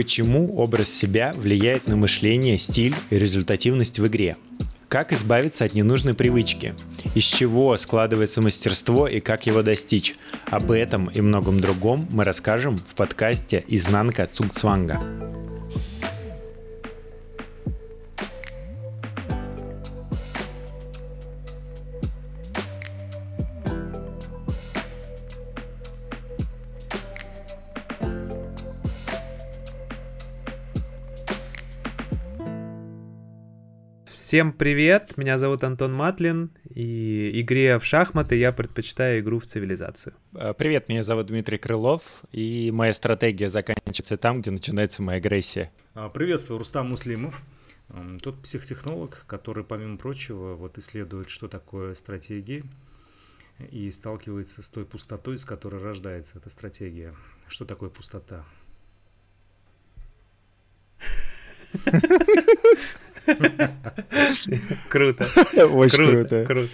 Почему образ себя влияет на мышление, стиль и результативность в игре? Как избавиться от ненужной привычки? Из чего складывается мастерство и как его достичь? Об этом и многом другом мы расскажем в подкасте «Изнанка Цугцванга». Всем привет, меня зовут Антон Матлин, и игре в шахматы я предпочитаю игру в цивилизацию. А, привет, меня зовут Дмитрий Крылов, и моя стратегия заканчивается там, где начинается моя агрессия. А, приветствую, Рустам Муслимов. Тот психотехнолог, который, помимо прочего, вот исследует, что такое стратегии, и сталкивается с той пустотой, с которой рождается эта стратегия. Что такое пустота? Круто. Очень круто.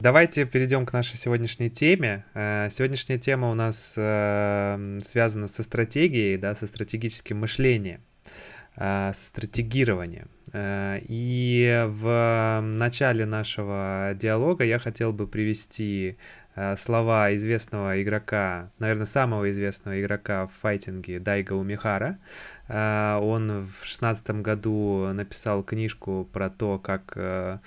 Давайте перейдем к нашей сегодняшней теме. Э, сегодняшняя тема у нас э, связана со стратегией, да, со стратегическим мышлением, э, со стратегированием. И в начале нашего диалога я хотел бы привести слова известного игрока, наверное, самого известного игрока в файтинге Дайга Умихара, а, он в шестнадцатом году написал книжку про то, как э,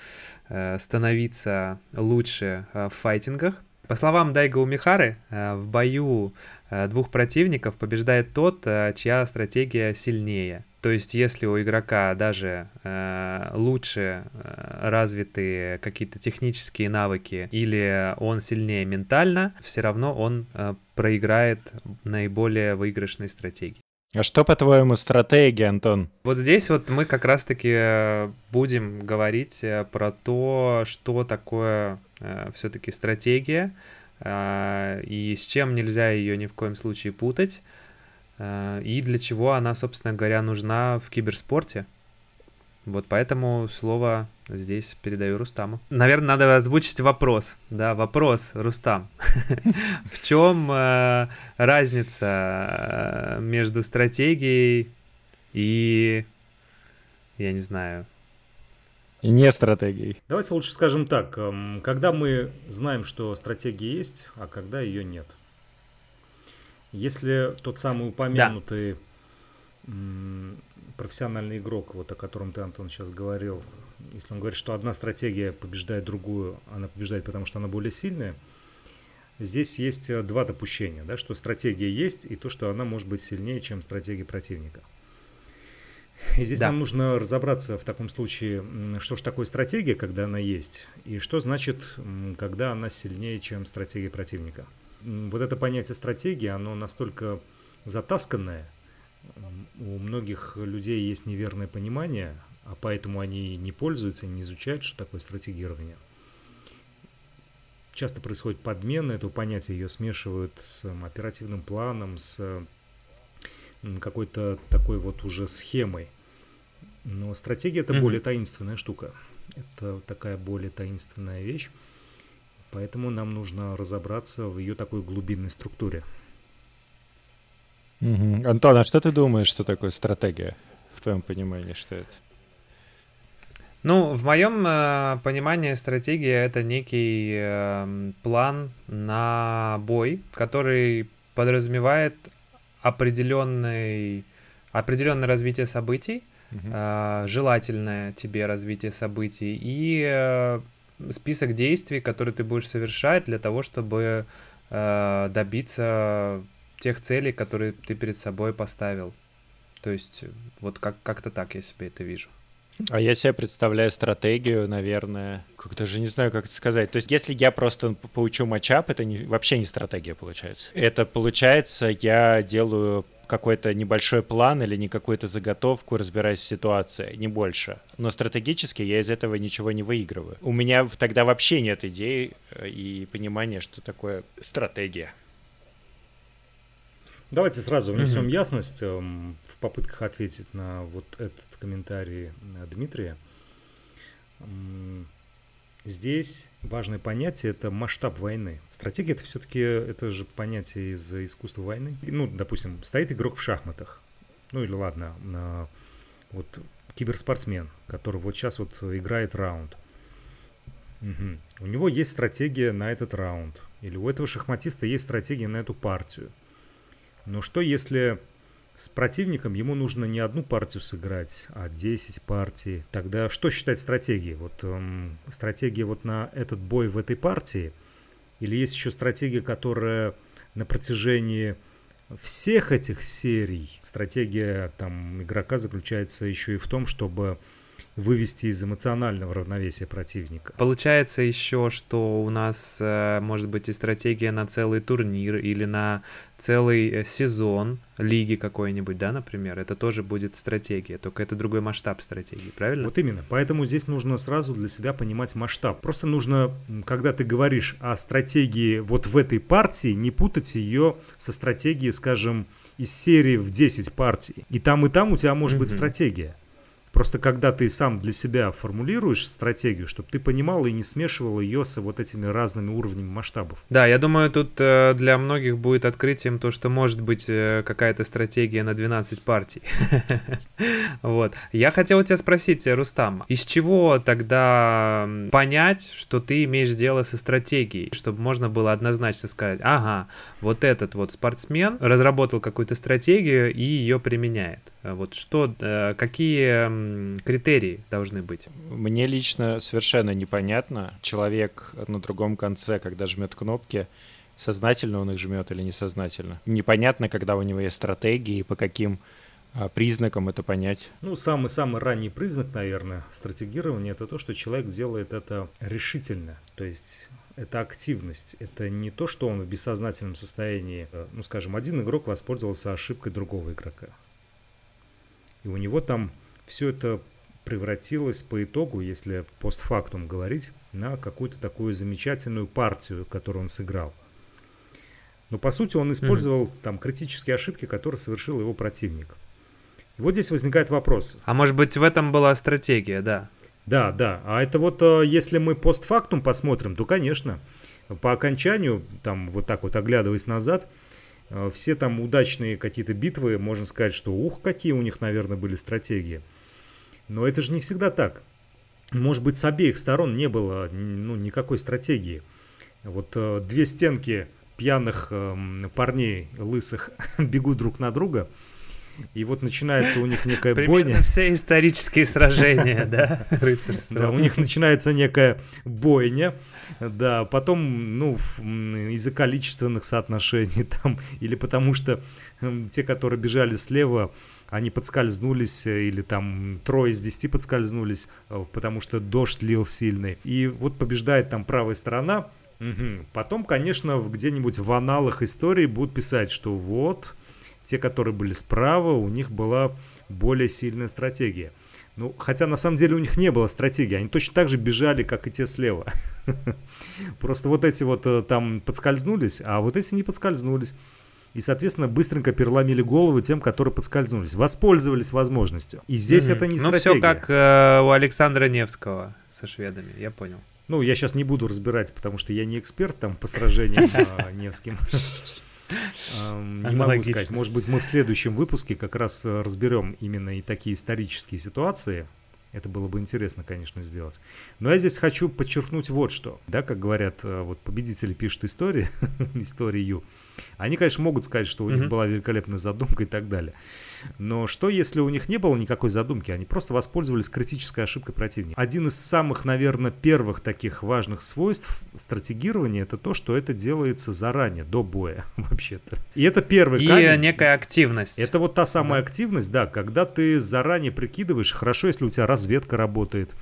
э, становиться лучше э, в файтингах. По словам Дайга Умихары, в бою двух противников побеждает тот, чья стратегия сильнее. То есть, если у игрока даже э, лучше э, развиты какие-то технические навыки или он сильнее ментально, все равно он э, проиграет наиболее выигрышной стратегии. А что, по-твоему, стратегия, Антон? Вот здесь вот мы как раз-таки э, будем говорить э, про то, что такое э, все-таки стратегия, э, и с чем нельзя ее ни в коем случае путать, и для чего она, собственно говоря, нужна в киберспорте. Вот поэтому слово здесь передаю Рустаму. Наверное, надо озвучить вопрос. Да, вопрос, Рустам. В чем э, разница э, между стратегией и, я не знаю, и не стратегией. Давайте лучше скажем так. Эм, когда мы знаем, что стратегия есть, а когда ее нет. Если тот самый упомянутый да профессиональный игрок, вот о котором ты, Антон, сейчас говорил, если он говорит, что одна стратегия побеждает другую, она побеждает, потому что она более сильная, здесь есть э, два допущения, да, что стратегия есть и то, что она может быть сильнее, чем стратегия противника. И здесь да. нам нужно разобраться в таком случае, что же такое стратегия, когда она есть, и что значит, когда она сильнее, чем стратегия противника. Вот это понятие стратегии, оно настолько затасканное – у многих людей есть неверное понимание, а поэтому они не пользуются, не изучают, что такое стратегирование. Часто происходит подмена этого понятия, ее смешивают с оперативным планом, с какой-то такой вот уже схемой. Но стратегия это mm-hmm. более таинственная штука. Это такая более таинственная вещь. Поэтому нам нужно разобраться в ее такой глубинной структуре. Угу. Антон, а что ты думаешь, что такое стратегия? В твоем понимании, что это? Ну, в моем э, понимании стратегия это некий э, план на бой, который подразумевает определенный, определенное развитие событий, угу. э, желательное тебе развитие событий и э, список действий, которые ты будешь совершать для того, чтобы э, добиться тех целей, которые ты перед собой поставил. То есть вот как- как-то так я себе это вижу. А я себе представляю стратегию, наверное, как даже не знаю, как это сказать. То есть, если я просто поучу матчап, это не, вообще не стратегия получается. Это получается, я делаю какой-то небольшой план или не какую-то заготовку, разбираясь в ситуации, не больше. Но стратегически я из этого ничего не выигрываю. У меня тогда вообще нет идей э, и понимания, что такое стратегия. Давайте сразу внесем mm-hmm. ясность эм, в попытках ответить на вот этот комментарий э, Дмитрия. Здесь важное понятие – это масштаб войны. Стратегия – это все-таки это же понятие из искусства войны. Ну, допустим, стоит игрок в шахматах. ну или ладно, э, вот киберспортсмен, который вот сейчас вот играет раунд. Угу. У него есть стратегия на этот раунд. Или у этого шахматиста есть стратегия на эту партию. Но что если с противником ему нужно не одну партию сыграть, а 10 партий? Тогда что считать стратегией? Вот эм, стратегия вот на этот бой в этой партии? Или есть еще стратегия, которая на протяжении всех этих серий стратегия там игрока заключается еще и в том, чтобы вывести из эмоционального равновесия противника. Получается еще, что у нас э, может быть и стратегия на целый турнир или на целый э, сезон лиги какой-нибудь, да, например, это тоже будет стратегия, только это другой масштаб стратегии, правильно? Вот именно, поэтому здесь нужно сразу для себя понимать масштаб. Просто нужно, когда ты говоришь о стратегии вот в этой партии, не путать ее со стратегией, скажем, из серии в 10 партий. И там, и там у тебя может mm-hmm. быть стратегия. Просто когда ты сам для себя формулируешь стратегию, чтобы ты понимал и не смешивал ее с вот этими разными уровнями масштабов. Да, я думаю, тут э, для многих будет открытием то, что может быть э, какая-то стратегия на 12 партий. Вот. Я хотел тебя спросить, э, Рустам, из чего тогда понять, что ты имеешь дело со стратегией, чтобы можно было однозначно сказать, ага, вот этот вот спортсмен разработал какую-то стратегию и ее применяет. Вот что, какие критерии должны быть? Мне лично совершенно непонятно. Человек на другом конце, когда жмет кнопки, сознательно он их жмет или несознательно. Непонятно, когда у него есть стратегии и по каким а, признакам это понять? Ну, самый-самый ранний признак, наверное, стратегирования, это то, что человек делает это решительно. То есть это активность. Это не то, что он в бессознательном состоянии. Э, ну, скажем, один игрок воспользовался ошибкой другого игрока. И у него там все это превратилось по итогу, если постфактум говорить, на какую-то такую замечательную партию, которую он сыграл. Но по сути он использовал mm-hmm. там критические ошибки, которые совершил его противник. И вот здесь возникает вопрос. А может быть в этом была стратегия, да? Да, да. А это вот э, если мы постфактум посмотрим, то, конечно, по окончанию, там вот так вот оглядываясь назад, все там удачные какие-то битвы, можно сказать, что ух, какие у них, наверное, были стратегии. Но это же не всегда так. Может быть, с обеих сторон не было ну, никакой стратегии. Вот э, две стенки пьяных э, парней лысых бегут друг на друга, и вот начинается у них некая бойня. все исторические сражения, да, рыцарства. Да, у них начинается некая бойня, да, потом, ну, из-за количественных соотношений там, или потому что те, которые бежали слева, они подскользнулись, э, или там трое из десяти подскользнулись, э, потому что дождь лил сильный. И вот побеждает там правая сторона, Угу. Потом, конечно, где-нибудь в аналах истории будут писать, что вот, те, которые были справа, у них была более сильная стратегия. Ну, хотя на самом деле у них не было стратегии, они точно так же бежали, как и те слева. Просто вот эти вот э, там подскользнулись, а вот эти не подскользнулись и, соответственно, быстренько переломили головы тем, которые подскользнулись, воспользовались возможностью. И здесь mm-hmm. это не ну, стратегия. Ну, все как э, у Александра Невского со шведами, я понял. Ну, я сейчас не буду разбирать, потому что я не эксперт там по сражениям э, Невским. Не могу сказать. Может быть, мы в следующем выпуске как раз э, разберем именно и такие исторические ситуации, это было бы интересно, конечно, сделать. Но я здесь хочу подчеркнуть вот что. Да, как говорят, э, вот победители пишут истории, историю. Они, конечно, могут сказать, что у mm-hmm. них была великолепная задумка и так далее. Но что, если у них не было никакой задумки? Они просто воспользовались критической ошибкой противника. Один из самых, наверное, первых таких важных свойств стратегирования это то, что это делается заранее, до боя, вообще-то. И это первый и камень. И некая активность. Это вот та самая да. активность, да, когда ты заранее прикидываешь, хорошо, если у тебя раз разведка работает.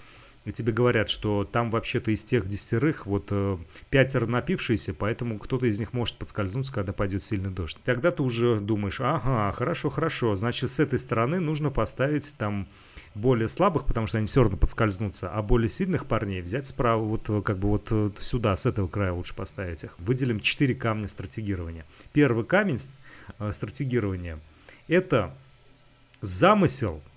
И тебе говорят, что там вообще-то из тех десятерых вот э, пятеро напившиеся, поэтому кто-то из них может подскользнуться, когда пойдет сильный дождь. Тогда ты уже думаешь, ага, хорошо, хорошо, значит с этой стороны нужно поставить там более слабых, потому что они все равно подскользнутся, а более сильных парней взять справа, вот э, как бы вот э, сюда, с этого края лучше поставить их. Выделим четыре камня стратегирования. Первый камень э, стратегирования – это замысел –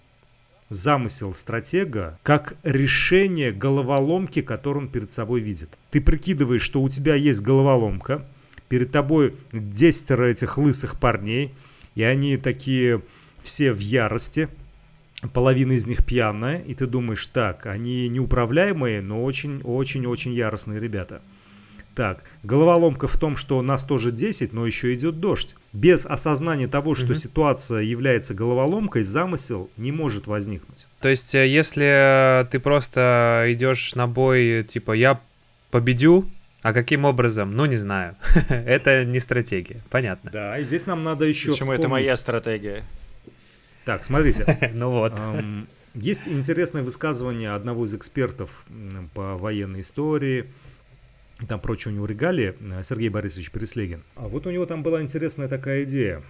замысел стратега как решение головоломки, которую он перед собой видит. Ты прикидываешь, что у тебя есть головоломка, перед тобой десятеро этих лысых парней, и они такие все в ярости, половина из них пьяная, и ты думаешь, так, они неуправляемые, но очень-очень-очень яростные ребята. Так, головоломка в том, что нас тоже 10, но еще идет дождь. Без осознания того, что угу. ситуация является головоломкой, замысел не может возникнуть. То есть, э, если ты просто идешь на бой, типа, я победю, а каким образом? Ну, не знаю. это не стратегия. Понятно. Да, и здесь нам надо еще Почему вспомнить... это моя стратегия? Так, смотрите. ну вот. Есть интересное высказывание одного из экспертов по военной истории, и там прочее у него регалии, э, Сергей Борисович Переслегин. А вот у него там была интересная такая идея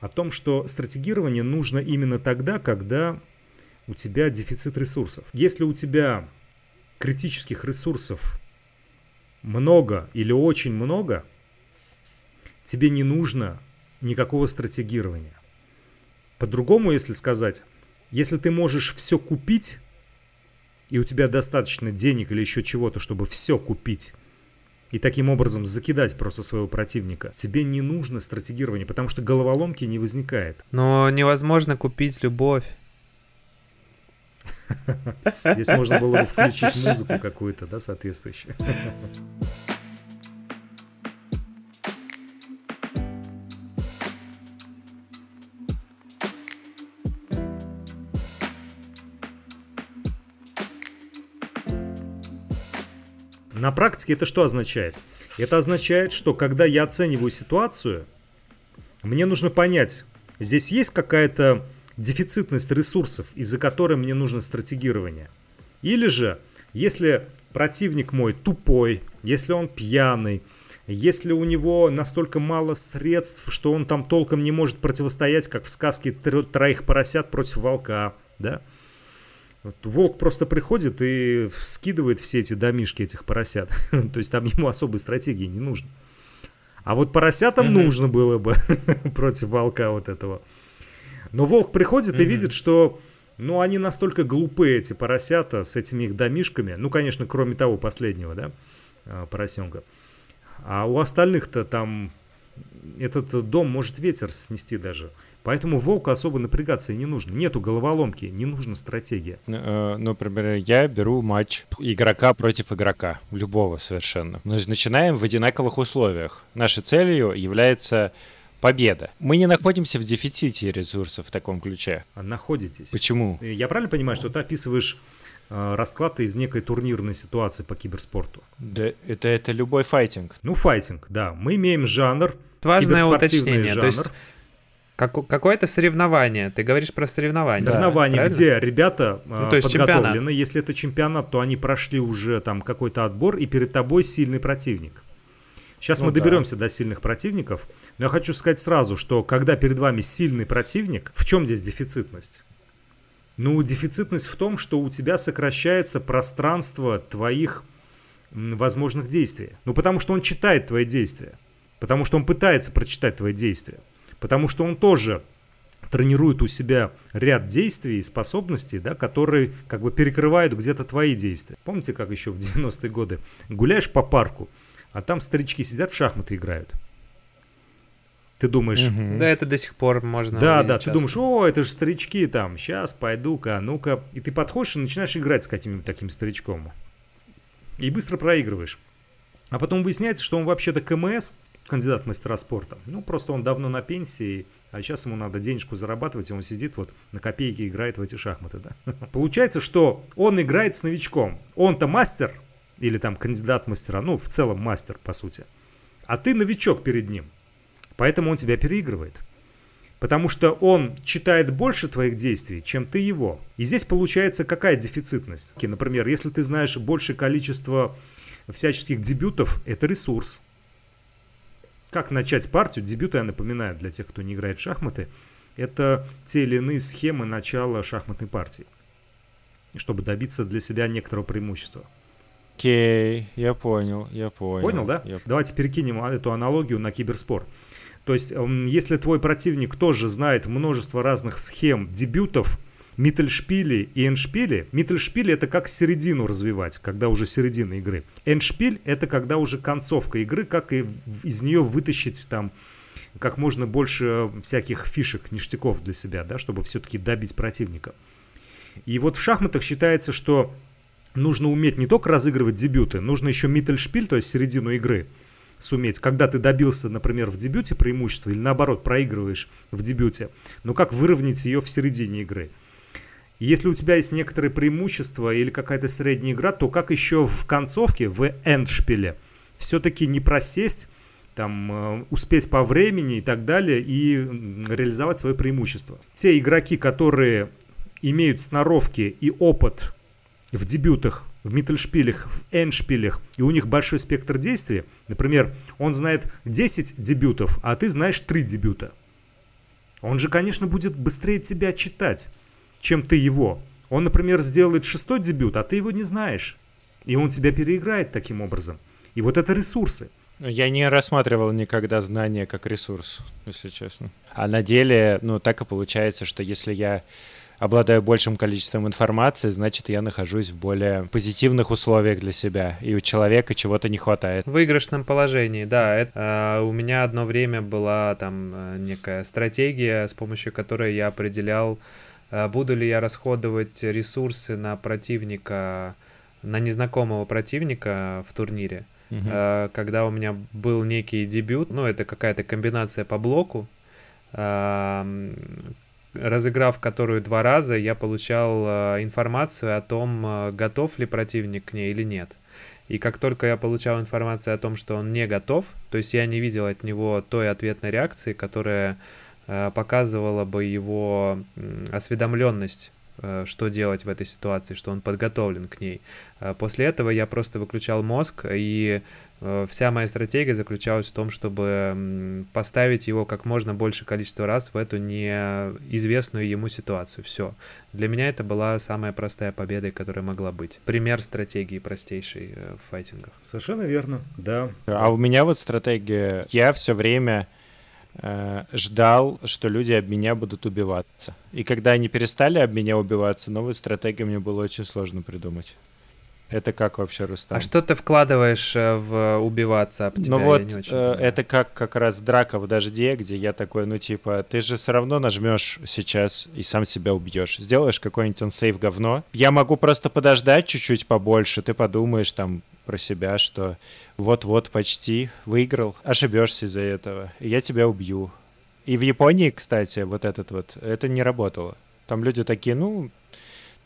о том, что стратегирование нужно именно тогда, когда у тебя дефицит ресурсов. Если у тебя критических ресурсов много или очень много, тебе не нужно никакого стратегирования. По-другому, если сказать, если ты можешь все купить, и у тебя достаточно денег или еще чего-то, чтобы все купить, и таким образом закидать просто своего противника, тебе не нужно стратегирование, потому что головоломки не возникает. Но невозможно купить любовь. Здесь можно было бы включить музыку какую-то, да, соответствующую. На практике это что означает? Это означает, что когда я оцениваю ситуацию, мне нужно понять, здесь есть какая-то дефицитность ресурсов, из-за которой мне нужно стратегирование. Или же, если противник мой тупой, если он пьяный, если у него настолько мало средств, что он там толком не может противостоять, как в сказке троих поросят против волка, да, волк просто приходит и скидывает все эти домишки этих поросят. То есть там ему особой стратегии не нужно. А вот поросятам mm-hmm. нужно было бы против волка вот этого. Но волк приходит mm-hmm. и видит, что ну, они настолько глупые, эти поросята, с этими их домишками. Ну, конечно, кроме того последнего, да, а, поросенка. А у остальных-то там этот дом может ветер снести даже. Поэтому волку особо напрягаться и не нужно. Нету головоломки, не нужна стратегия. Ну, например, я беру матч игрока против игрока, любого совершенно. Мы начинаем в одинаковых условиях. Нашей целью является победа. Мы не находимся в дефиците ресурсов в таком ключе. А находитесь. Почему? Я правильно понимаю, что ты описываешь э, расклад из некой турнирной ситуации по киберспорту? Да, это, это любой файтинг. Ну, файтинг, да. Мы имеем жанр, Важное уточнение. Жанр. То есть как, какое-то соревнование. Ты говоришь про соревнование. Соревнование, да, где ребята ну, то есть подготовлены. Чемпионат. Если это чемпионат, то они прошли уже там какой-то отбор, и перед тобой сильный противник. Сейчас ну, мы доберемся да. до сильных противников, но я хочу сказать сразу, что когда перед вами сильный противник, в чем здесь дефицитность? Ну, дефицитность в том, что у тебя сокращается пространство твоих возможных действий. Ну, потому что он читает твои действия. Потому что он пытается прочитать твои действия. Потому что он тоже тренирует у себя ряд действий и способностей, да, которые как бы перекрывают где-то твои действия. Помните, как еще в 90-е годы гуляешь по парку, а там старички сидят в шахматы играют. Ты думаешь... Угу. Да, это до сих пор можно Да, да, часто. ты думаешь, о, это же старички там, сейчас пойду-ка, ну-ка. И ты подходишь и начинаешь играть с каким-нибудь таким старичком. И быстро проигрываешь. А потом выясняется, что он вообще-то КМС, кандидат в мастера спорта. Ну, просто он давно на пенсии, а сейчас ему надо денежку зарабатывать, и он сидит вот на копейке играет в эти шахматы, да. Получается, что он играет с новичком. Он-то мастер, или там кандидат мастера, ну, в целом мастер, по сути. А ты новичок перед ним. Поэтому он тебя переигрывает. Потому что он читает больше твоих действий, чем ты его. И здесь получается какая дефицитность? Например, если ты знаешь большее количество всяческих дебютов, это ресурс. Как начать партию? Дебюты, я напоминаю, для тех, кто не играет в шахматы, это те или иные схемы начала шахматной партии, чтобы добиться для себя некоторого преимущества. Окей, okay, я понял, я понял. Понял, да? Я... Давайте перекинем эту аналогию на киберспор. То есть, если твой противник тоже знает множество разных схем дебютов, Миттельшпили и Эншпили. Миттельшпили это как середину развивать, когда уже середина игры. Эншпиль это когда уже концовка игры, как и из нее вытащить там как можно больше всяких фишек, ништяков для себя, да, чтобы все-таки добить противника. И вот в шахматах считается, что нужно уметь не только разыгрывать дебюты, нужно еще миттельшпиль, то есть середину игры, суметь. Когда ты добился, например, в дебюте преимущества или наоборот проигрываешь в дебюте, но как выровнять ее в середине игры. Если у тебя есть некоторые преимущества или какая-то средняя игра, то как еще в концовке, в эндшпиле, все-таки не просесть, там, э, успеть по времени и так далее, и реализовать свои преимущества. Те игроки, которые имеют сноровки и опыт в дебютах, в миттельшпилях, в эндшпилях, и у них большой спектр действий, например, он знает 10 дебютов, а ты знаешь 3 дебюта. Он же, конечно, будет быстрее тебя читать, чем ты его. Он, например, сделает шестой дебют, а ты его не знаешь. И он тебя переиграет таким образом. И вот это ресурсы. Я не рассматривал никогда знания как ресурс, если честно. А на деле, ну, так и получается, что если я обладаю большим количеством информации, значит, я нахожусь в более позитивных условиях для себя, и у человека чего-то не хватает. В выигрышном положении, да. Это, э, у меня одно время была там э, некая стратегия, с помощью которой я определял, э, буду ли я расходовать ресурсы на противника, на незнакомого противника в турнире. Uh-huh. Когда у меня был некий дебют, ну, это какая-то комбинация по блоку, разыграв которую два раза, я получал э, информацию о том, э, готов ли противник к ней или нет. И как только я получал информацию о том, что он не готов, то есть я не видел от него той ответной реакции, которая э, показывала бы его осведомленность что делать в этой ситуации, что он подготовлен к ней. После этого я просто выключал мозг и вся моя стратегия заключалась в том, чтобы поставить его как можно больше количество раз в эту неизвестную ему ситуацию. Все. Для меня это была самая простая победа, которая могла быть. Пример стратегии простейшей э, в файтингах. Совершенно верно, да. А у меня вот стратегия, я все время э, ждал, что люди об меня будут убиваться. И когда они перестали об меня убиваться, новую стратегию мне было очень сложно придумать. Это как вообще, Рустам? А что ты вкладываешь э, в убиваться об тебя? Ну вот, э, это как как раз драка в дожде, где я такой, ну типа, ты же все равно нажмешь сейчас и сам себя убьешь. Сделаешь какой-нибудь ансейв говно. Я могу просто подождать чуть-чуть побольше, ты подумаешь там про себя, что вот-вот почти выиграл, ошибешься из-за этого, и я тебя убью. И в Японии, кстати, вот этот вот, это не работало. Там люди такие, ну,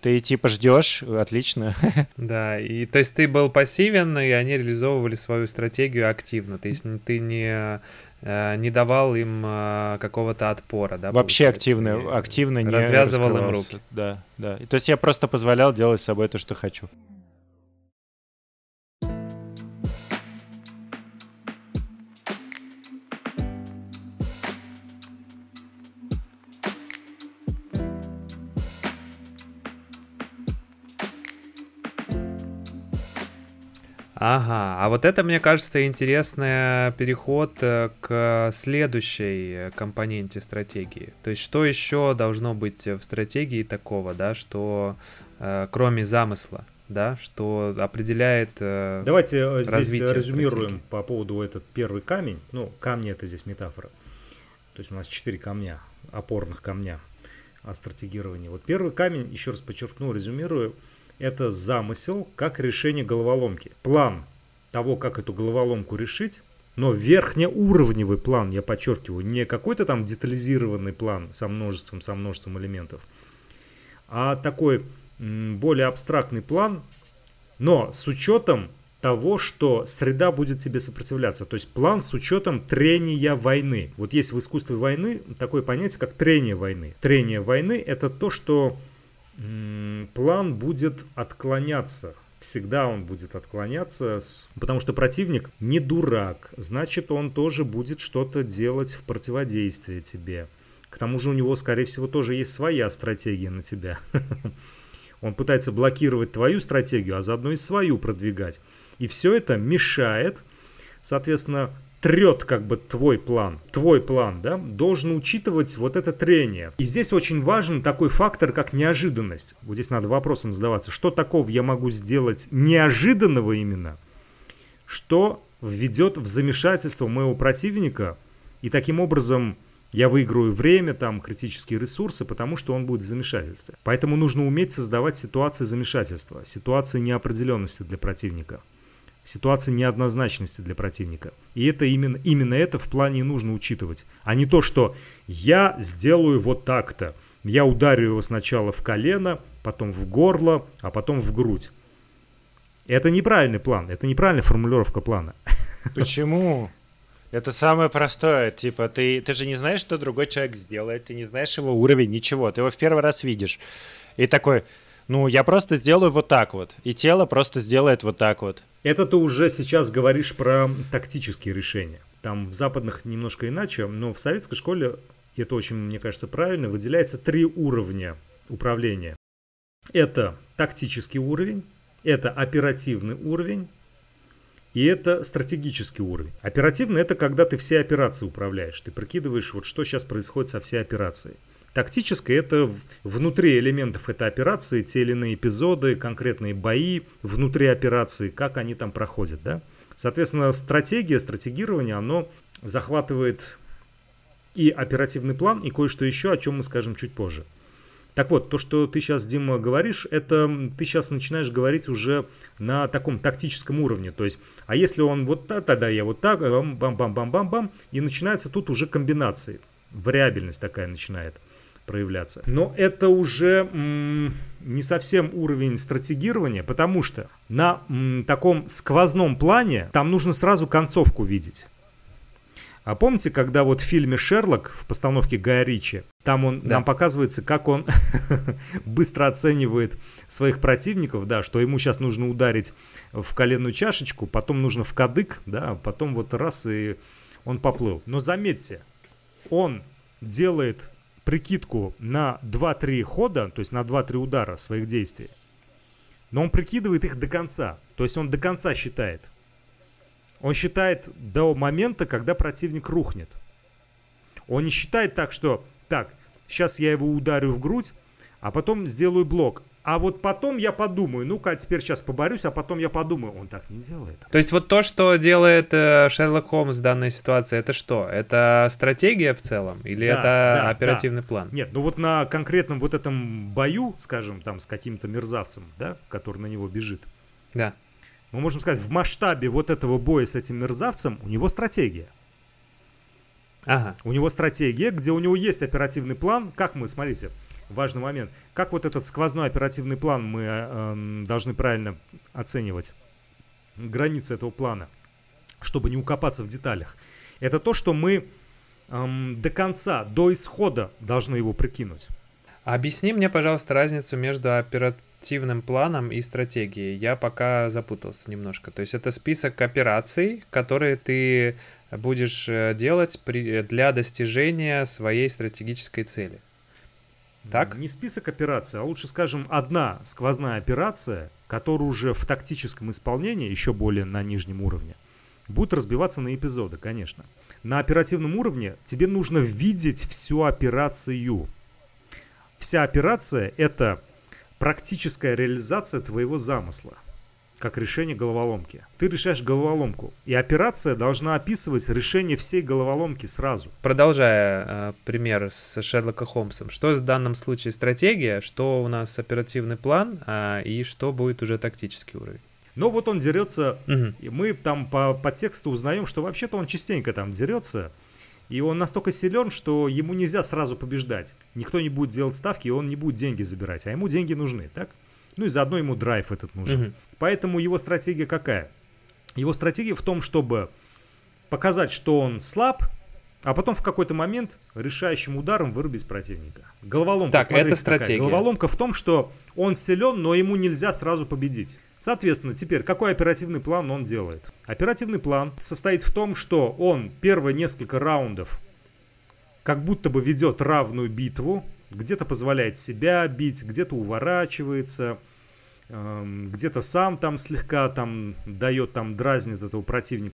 ты типа ждешь, отлично. Да, и то есть ты был пассивен, и они реализовывали свою стратегию активно. То есть ты не э, не давал им э, какого-то отпора, да? Вообще активно, активно не развязывал им руки. Да, да. То есть я просто позволял делать с собой то, что хочу. Ага, а вот это, мне кажется, интересный переход э, к следующей компоненте стратегии. То есть, что еще должно быть в стратегии такого, да, что э, кроме замысла, да, что определяет э, Давайте здесь резюмируем стратегии. по поводу этот первый камень. Ну, камни это здесь метафора. То есть у нас четыре камня, опорных камня о стратегировании. Вот первый камень, еще раз подчеркну, резюмирую, это замысел как решение головоломки. План того, как эту головоломку решить, но верхнеуровневый план, я подчеркиваю, не какой-то там детализированный план со множеством, со множеством элементов, а такой более абстрактный план, но с учетом того, что среда будет тебе сопротивляться. То есть план с учетом трения войны. Вот есть в искусстве войны такое понятие, как трение войны. Трение войны это то, что план будет отклоняться. Всегда он будет отклоняться, потому что противник не дурак, значит он тоже будет что-то делать в противодействие тебе. К тому же у него, скорее всего, тоже есть своя стратегия на тебя. Он пытается блокировать твою стратегию, а заодно и свою продвигать. И все это мешает, соответственно, трет как бы твой план, твой план, да, должен учитывать вот это трение. И здесь очень важен такой фактор, как неожиданность. Вот здесь надо вопросом задаваться, что такого я могу сделать неожиданного именно, что введет в замешательство моего противника И таким образом я выиграю время, там, критические ресурсы, потому что он будет в замешательстве. Поэтому нужно уметь создавать ситуации замешательства, ситуации неопределенности для противника, ситуации неоднозначности для противника. И это именно, именно это в плане нужно учитывать, а не то, что я сделаю вот так-то. Я ударю его сначала в колено, потом в горло, а потом в грудь. Это неправильный план, это неправильная формулировка плана. Почему? Это самое простое, типа, ты, ты же не знаешь, что другой человек сделает, ты не знаешь его уровень, ничего, ты его в первый раз видишь. И такой, ну, я просто сделаю вот так вот, и тело просто сделает вот так вот. Это ты уже сейчас говоришь про тактические решения. Там в западных немножко иначе, но в советской школе, это очень, мне кажется, правильно, выделяется три уровня управления. Это тактический уровень, это оперативный уровень и это стратегический уровень. Оперативный это когда ты все операции управляешь. Ты прикидываешь, вот что сейчас происходит со всей операцией. Тактическое это внутри элементов этой операции, те или иные эпизоды, конкретные бои внутри операции, как они там проходят. Да? Соответственно, стратегия, стратегирование, оно захватывает и оперативный план, и кое-что еще, о чем мы скажем чуть позже. Так вот, то, что ты сейчас, Дима, говоришь, это ты сейчас начинаешь говорить уже на таком тактическом уровне. То есть, а если он вот так, тогда я вот так, бам-бам-бам-бам-бам, и начинается тут уже комбинации. Вариабельность такая начинает проявляться. Но это уже м, не совсем уровень стратегирования, потому что на м, таком сквозном плане там нужно сразу концовку видеть. А помните, когда вот в фильме «Шерлок» в постановке Гая Ричи, там он, да. нам показывается, как он быстро оценивает своих противников, да, что ему сейчас нужно ударить в коленную чашечку, потом нужно в кадык, да, потом вот раз и он поплыл. Но заметьте, он делает прикидку на 2-3 хода, то есть на 2-3 удара своих действий, но он прикидывает их до конца, то есть он до конца считает. Он считает до момента, когда противник рухнет. Он не считает так, что так, сейчас я его ударю в грудь, а потом сделаю блок. А вот потом я подумаю, ну-ка, теперь сейчас поборюсь, а потом я подумаю. Он так не делает. То есть вот то, что делает э, Шерлок Холмс в данной ситуации, это что? Это стратегия в целом? Или да, это да, оперативный да. план? Нет, ну вот на конкретном вот этом бою, скажем, там с каким-то мерзавцем, да, который на него бежит. Да мы можем сказать, в масштабе вот этого боя с этим мерзавцем у него стратегия. Ага. У него стратегия, где у него есть оперативный план. Как мы, смотрите, важный момент. Как вот этот сквозной оперативный план мы э, должны правильно оценивать? Границы этого плана, чтобы не укопаться в деталях. Это то, что мы э, до конца, до исхода должны его прикинуть. Объясни мне, пожалуйста, разницу между оперативным планом и стратегией. Я пока запутался немножко. То есть это список операций, которые ты будешь э, делать при, для достижения своей стратегической цели. Так? Не список операций, а лучше скажем одна сквозная операция, которая уже в тактическом исполнении, еще более на нижнем уровне, будет разбиваться на эпизоды, конечно. На оперативном уровне тебе нужно видеть всю операцию вся операция — это практическая реализация твоего замысла как решение головоломки. Ты решаешь головоломку, и операция должна описывать решение всей головоломки сразу. Продолжая э, пример с Шерлока Холмсом, что в данном случае стратегия, что у нас оперативный план, э, и что будет уже тактический уровень? Но вот он дерется, угу. и мы там по, по тексту узнаем, что вообще-то он частенько там дерется, и он настолько силен, что ему нельзя сразу побеждать. Никто не будет делать ставки, и он не будет деньги забирать. А ему деньги нужны, так? Ну и заодно ему драйв этот нужен. Угу. Поэтому его стратегия какая? Его стратегия в том, чтобы показать, что он слаб, а потом в какой-то момент решающим ударом вырубить противника. Головоломка, так, это стратегия. Такая. Головоломка в том, что он силен, но ему нельзя сразу победить. Соответственно, теперь какой оперативный план он делает? Оперативный план состоит в том, что он первые несколько раундов как будто бы ведет равную битву, где-то позволяет себя бить, где-то уворачивается, эм, где-то сам там слегка там дает, там дразнит этого противника.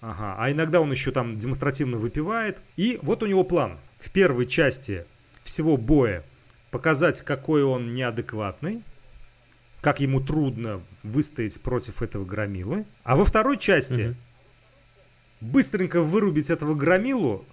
Ага, а иногда он еще там демонстративно выпивает. И вот у него план. В первой части всего боя показать, какой он неадекватный, как ему трудно выстоять против этого громилы. А во второй части угу. быстренько вырубить этого громилу,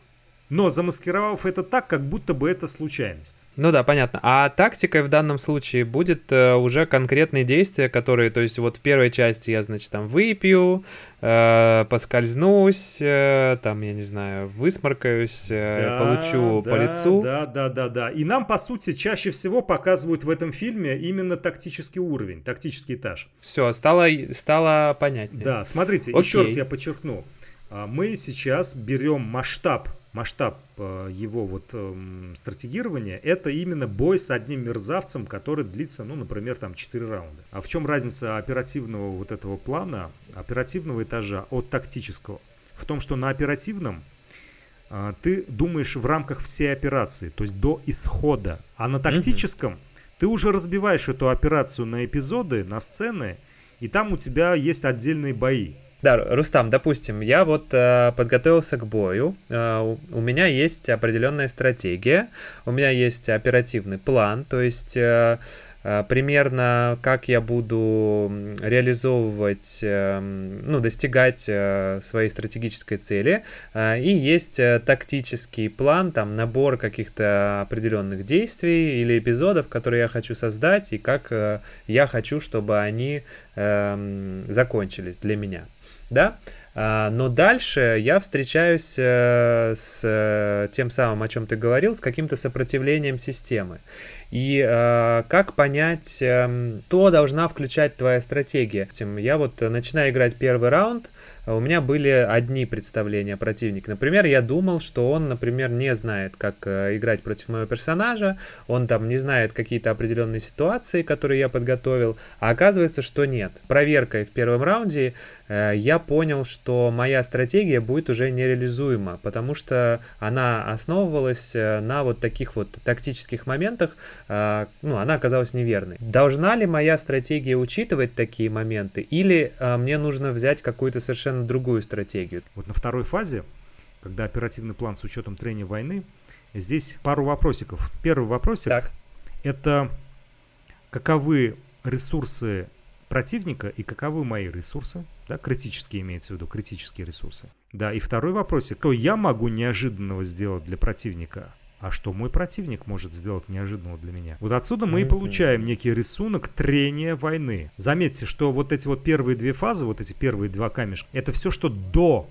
но замаскировав это так, как будто бы это случайность. Ну да, понятно. А тактикой в данном случае будет э, уже конкретные действия, которые, то есть вот в первой части я, значит, там выпью, э, поскользнусь, э, там, я не знаю, высморкаюсь, э, да, получу да, по лицу. Да, да, да, да. И нам, по сути, чаще всего показывают в этом фильме именно тактический уровень, тактический этаж. Все, стало, стало понятнее. Да, смотрите, Окей. еще раз я подчеркну. А, мы сейчас берем масштаб масштаб э, его вот эм, стратегирования, это именно бой с одним мерзавцем, который длится, ну, например, там 4 раунда. А в чем разница оперативного вот этого плана, оперативного этажа от тактического? В том, что на оперативном э, ты думаешь в рамках всей операции, то есть до исхода, а на тактическом mm-hmm. ты уже разбиваешь эту операцию на эпизоды, на сцены, и там у тебя есть отдельные бои. Да, Рустам, допустим, я вот э, подготовился к бою, э, у, у меня есть определенная стратегия, у меня есть оперативный план, то есть э, э, примерно как я буду реализовывать, э, ну, достигать э, своей стратегической цели, э, и есть э, тактический план, там набор каких-то определенных действий или эпизодов, которые я хочу создать и как э, я хочу, чтобы они э, закончились для меня да, а, но дальше я встречаюсь э, с э, тем самым, о чем ты говорил, с каким-то сопротивлением системы. И э, как понять, э, что должна включать твоя стратегия? Я вот начинаю играть первый раунд, у меня были одни представления противника. Например, я думал, что он, например, не знает, как э, играть против моего персонажа, он там не знает какие-то определенные ситуации, которые я подготовил, а оказывается, что нет. Проверкой в первом раунде э, я понял, что моя стратегия будет уже нереализуема, потому что она основывалась э, на вот таких вот тактических моментах, ну, она оказалась неверной. Должна ли моя стратегия учитывать такие моменты, или мне нужно взять какую-то совершенно совершенно другую стратегию. Вот на второй фазе, когда оперативный план с учетом трения войны, здесь пару вопросиков. Первый вопросик так. это каковы ресурсы противника и каковы мои ресурсы, да, критические имеется в виду, критические ресурсы. Да, и второй вопросик, что я могу неожиданного сделать для противника, а что мой противник может сделать неожиданного для меня. Вот отсюда мы и получаем некий рисунок трения войны. Заметьте, что вот эти вот первые две фазы, вот эти первые два камешка, это все, что до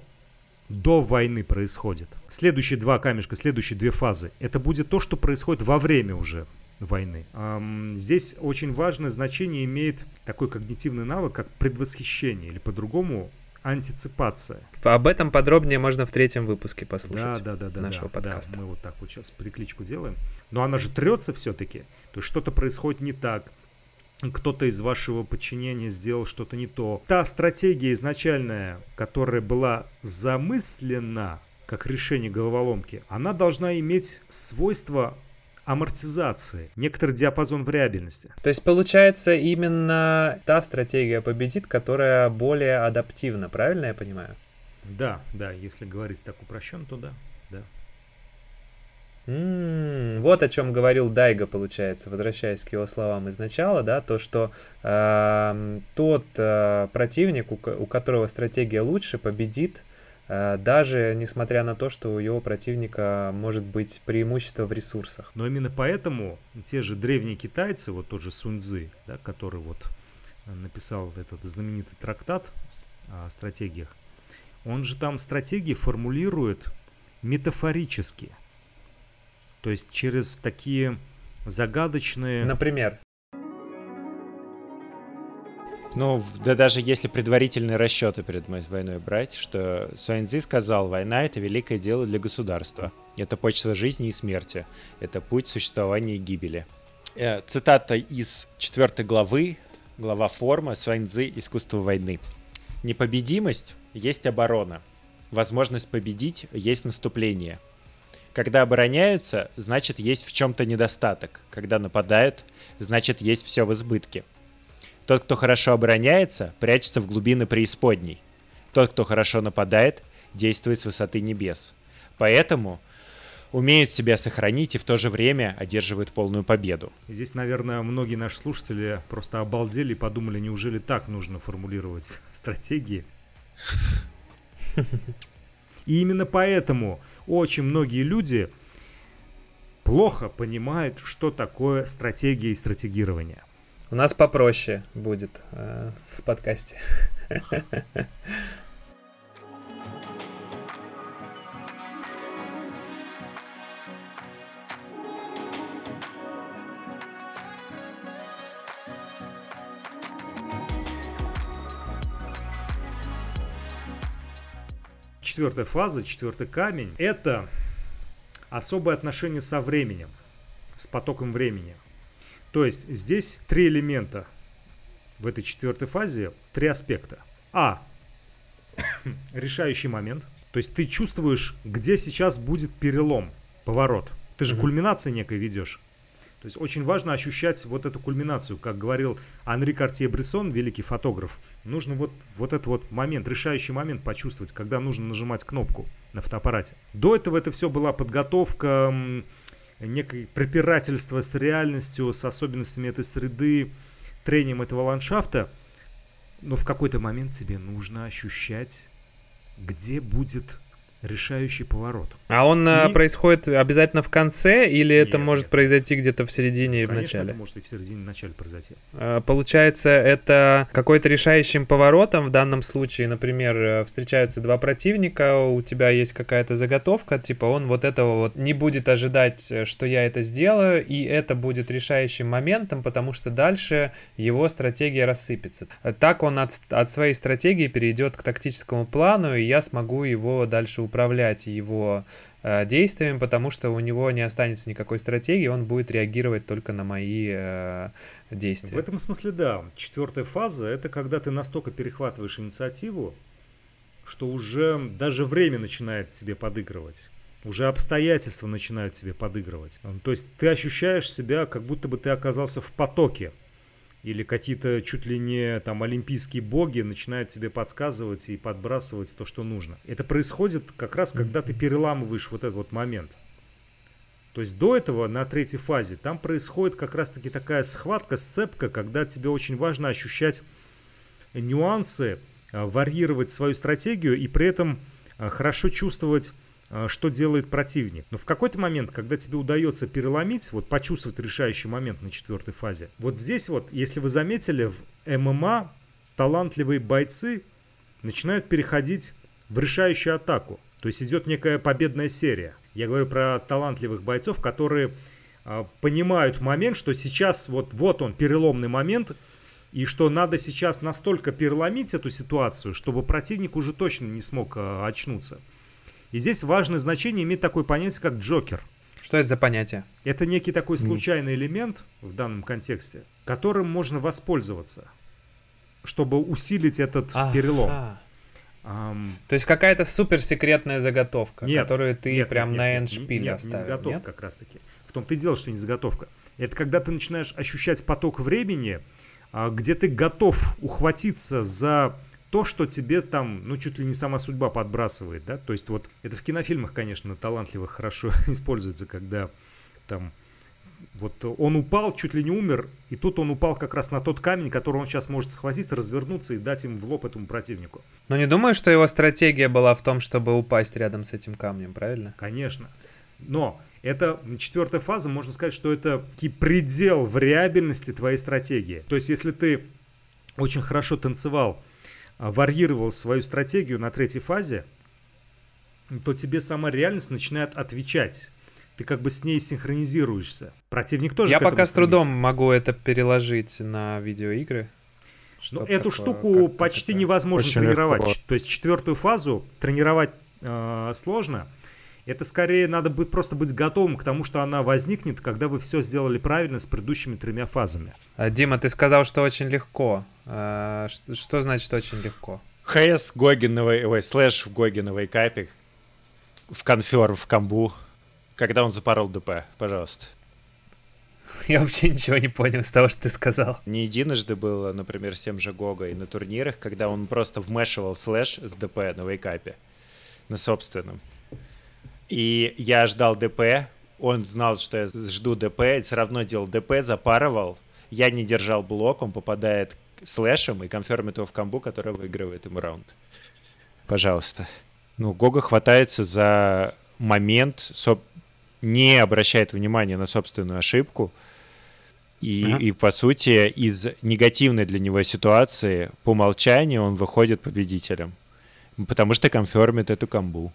до войны происходит. Следующие два камешка, следующие две фазы, это будет то, что происходит во время уже войны. Здесь очень важное значение имеет такой когнитивный навык, как предвосхищение, или по-другому антиципация. Об этом подробнее можно в третьем выпуске послушать да, да, да, да, нашего да, подкаста. Да, мы вот так вот сейчас прикличку делаем. Но она же трется все-таки. То есть что-то происходит не так. Кто-то из вашего подчинения сделал что-то не то. Та стратегия изначальная, которая была замыслена как решение головоломки, она должна иметь свойство амортизации, некоторый диапазон вариабельности. То есть получается именно та стратегия победит, которая более адаптивна, правильно я понимаю? Да, да, если говорить так упрощенно, то да, да. Mm, вот о чем говорил Дайга, получается, возвращаясь к его словам изначала, да, то, что э, тот э, противник, у, у которого стратегия лучше, победит Э, даже несмотря на то, что у его противника может быть преимущество в ресурсах. Но именно поэтому те же древние китайцы, вот тот же Суньцзы, да, который вот э, написал этот знаменитый трактат о стратегиях, он же там стратегии формулирует метафорически. То есть через такие загадочные... Например? Ну, да даже если предварительные расчеты перед войной брать, что Суаньзи сказал, война — это великое дело для государства. Это почва жизни и смерти. Это путь существования и гибели. Э, цитата из четвертой главы, глава форма Суаньзи «Искусство войны». Непобедимость есть оборона. Возможность победить есть наступление. Когда обороняются, значит есть в чем-то недостаток. Когда нападают, значит есть все в избытке. Тот, кто хорошо обороняется, прячется в глубины преисподней. Тот, кто хорошо нападает, действует с высоты небес. Поэтому умеют себя сохранить и в то же время одерживают полную победу. Здесь, наверное, многие наши слушатели просто обалдели и подумали, неужели так нужно формулировать стратегии? И именно поэтому очень многие люди плохо понимают, что такое стратегия и стратегирование. У нас попроще будет э, в подкасте. четвертая фаза, четвертый камень, это особое отношение со временем, с потоком времени. То есть здесь три элемента в этой четвертой фазе, три аспекта. А. Решающий момент. То есть ты чувствуешь, где сейчас будет перелом, поворот. Ты же mm-hmm. кульминации некой ведешь. То есть очень важно ощущать вот эту кульминацию, как говорил Анри Картье-Брессон, великий фотограф. Нужно вот, вот этот вот момент, решающий момент почувствовать, когда нужно нажимать кнопку на фотоаппарате. До этого это все была подготовка, некое препирательство с реальностью, с особенностями этой среды, трением этого ландшафта. Но в какой-то момент тебе нужно ощущать, где будет решающий поворот. А он э, и... происходит обязательно в конце или нет, это может нет. произойти где-то в середине и в начале? это может и в середине и в начале произойти. А, получается, это какой-то решающим поворотом в данном случае, например, э, встречаются два противника, у тебя есть какая-то заготовка, типа он вот этого вот не будет ожидать, э, что я это сделаю, и это будет решающим моментом, потому что дальше его стратегия рассыпется. Так он от, от своей стратегии перейдет к тактическому плану, и я смогу его дальше управлять управлять его э, действиями, потому что у него не останется никакой стратегии, он будет реагировать только на мои э, действия. В этом смысле да. Четвертая фаза это когда ты настолько перехватываешь инициативу, что уже даже время начинает тебе подыгрывать. Уже обстоятельства начинают тебе подыгрывать. То есть ты ощущаешь себя, как будто бы ты оказался в потоке или какие-то чуть ли не там олимпийские боги начинают тебе подсказывать и подбрасывать то, что нужно. Это происходит как раз, когда ты переламываешь вот этот вот момент. То есть до этого на третьей фазе там происходит как раз-таки такая схватка, сцепка, когда тебе очень важно ощущать нюансы, а, варьировать свою стратегию и при этом а, хорошо чувствовать что делает противник. Но в какой-то момент, когда тебе удается переломить, вот почувствовать решающий момент на четвертой фазе, вот здесь вот, если вы заметили, в ММА талантливые бойцы начинают переходить в решающую атаку. То есть идет некая победная серия. Я говорю про талантливых бойцов, которые э, понимают момент, что сейчас вот, вот он, переломный момент, и что надо сейчас настолько переломить эту ситуацию, чтобы противник уже точно не смог э, очнуться. И здесь важное значение имеет такое понятие, как Джокер. Что это за понятие? Это некий такой случайный элемент в данном контексте, которым можно воспользоваться, чтобы усилить этот ага. перелом. Um, То есть какая-то суперсекретная заготовка, нет, которую ты нет, прям нет, на эндшпиль нет, оставил, не заготовка нет? как раз-таки. В том-то и дело, что не заготовка. Это когда ты начинаешь ощущать поток времени, а, где ты готов ухватиться за то, что тебе там, ну, чуть ли не сама судьба подбрасывает, да, то есть вот это в кинофильмах, конечно, талантливо хорошо используется, когда там вот он упал, чуть ли не умер, и тут он упал как раз на тот камень, который он сейчас может схватить, развернуться и дать им в лоб этому противнику. Но не думаю, что его стратегия была в том, чтобы упасть рядом с этим камнем, правильно? Конечно. Но это четвертая фаза, можно сказать, что это предел вариабельности твоей стратегии. То есть, если ты очень хорошо танцевал варьировал свою стратегию на третьей фазе, то тебе сама реальность начинает отвечать. Ты как бы с ней синхронизируешься. Противник тоже. Я пока с трудом могу это переложить на видеоигры. Ну, эту такое, штуку почти это невозможно тренировать. Легко. То есть четвертую фазу тренировать э, сложно. Это скорее надо быть, просто быть готовым к тому, что она возникнет, когда вы все сделали правильно с предыдущими тремя фазами. А, Дима, ты сказал, что очень легко. А, что, что значит очень легко? ХС Гогиновой, ой, слэш в Гогиновой капе, в конфер, в камбу, когда он запорол ДП, пожалуйста. Я вообще ничего не понял с того, что ты сказал. Не единожды было, например, с тем же Гогой на турнирах, когда он просто вмешивал слэш с ДП на вейкапе, на собственном. И я ждал ДП, он знал, что я жду ДП, все равно делал ДП, запарывал. Я не держал блок, он попадает слэшем и конфермит его в камбу, который выигрывает ему раунд. Пожалуйста. Ну, Гога хватается за момент, не обращает внимания на собственную ошибку, и, ага. и по сути из негативной для него ситуации по умолчанию он выходит победителем, потому что конфермит эту камбу.